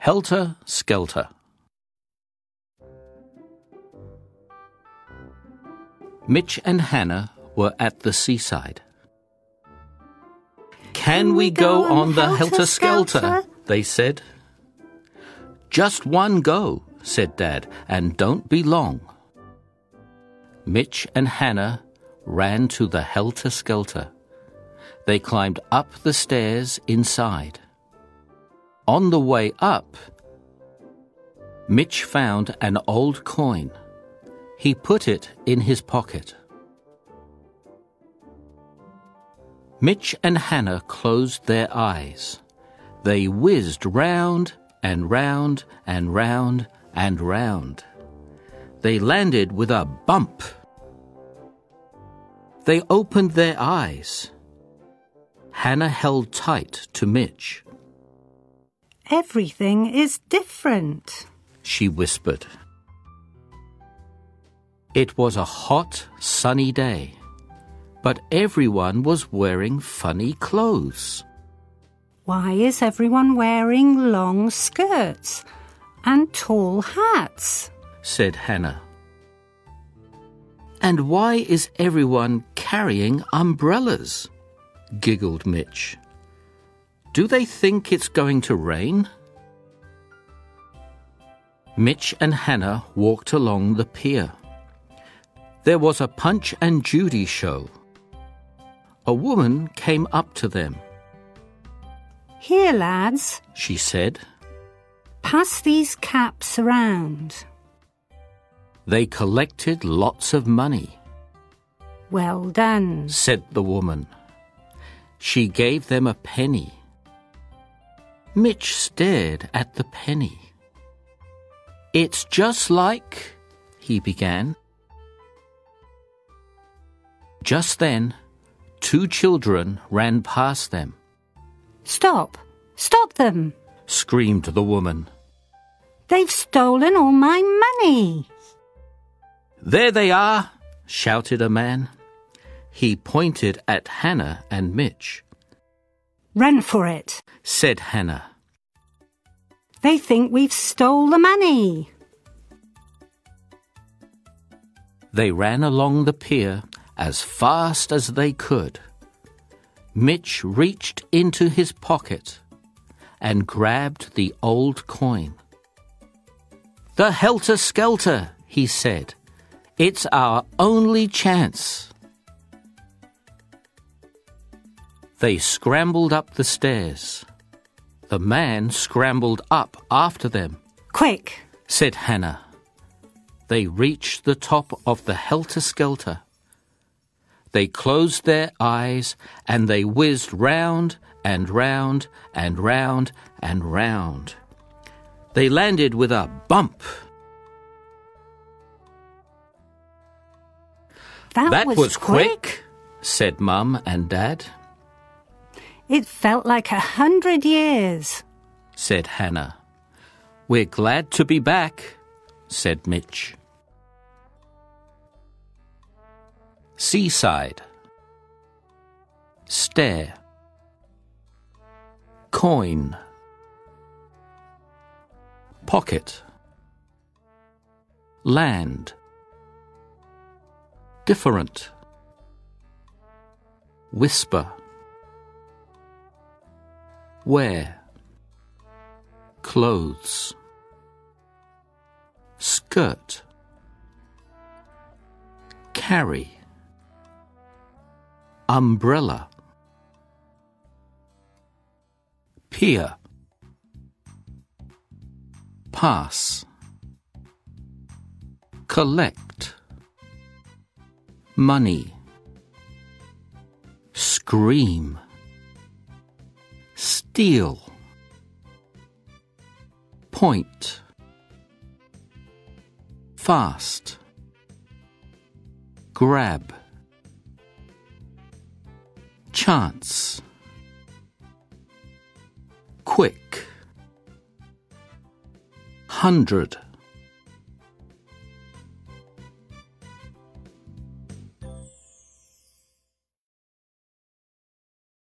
Helter Skelter. Mitch and Hannah were at the seaside. Can we go on the Helter Skelter? They said. Just one go, said Dad, and don't be long. Mitch and Hannah ran to the Helter Skelter. They climbed up the stairs inside. On the way up, Mitch found an old coin. He put it in his pocket. Mitch and Hannah closed their eyes. They whizzed round and round and round and round. They landed with a bump. They opened their eyes. Hannah held tight to Mitch. Everything is different, she whispered. It was a hot, sunny day, but everyone was wearing funny clothes. Why is everyone wearing long skirts and tall hats? said Hannah. And why is everyone carrying umbrellas? giggled Mitch. Do they think it's going to rain? Mitch and Hannah walked along the pier. There was a Punch and Judy show. A woman came up to them. Here, lads, she said. Pass these caps around. They collected lots of money. Well done, said the woman. She gave them a penny. Mitch stared at the penny. It's just like, he began. Just then, two children ran past them. Stop! Stop them! screamed the woman. They've stolen all my money! There they are! shouted a man. He pointed at Hannah and Mitch. Run for it, said Hannah. They think we've stole the money. They ran along the pier as fast as they could. Mitch reached into his pocket and grabbed the old coin. The helter skelter, he said. It's our only chance. They scrambled up the stairs. The man scrambled up after them. Quick, said Hannah. They reached the top of the helter skelter. They closed their eyes and they whizzed round and round and round and round. They landed with a bump. That, that was, was quick, quick, said Mum and Dad. It felt like a hundred years, said Hannah. We're glad to be back, said Mitch. Seaside. Stare. Coin. Pocket. Land. Different. Whisper. Wear. Clothes. Skirt. Carry. Umbrella. Pier. Pass. Collect. Money. Scream steal, point, fast, grab, chance, quick, hundred.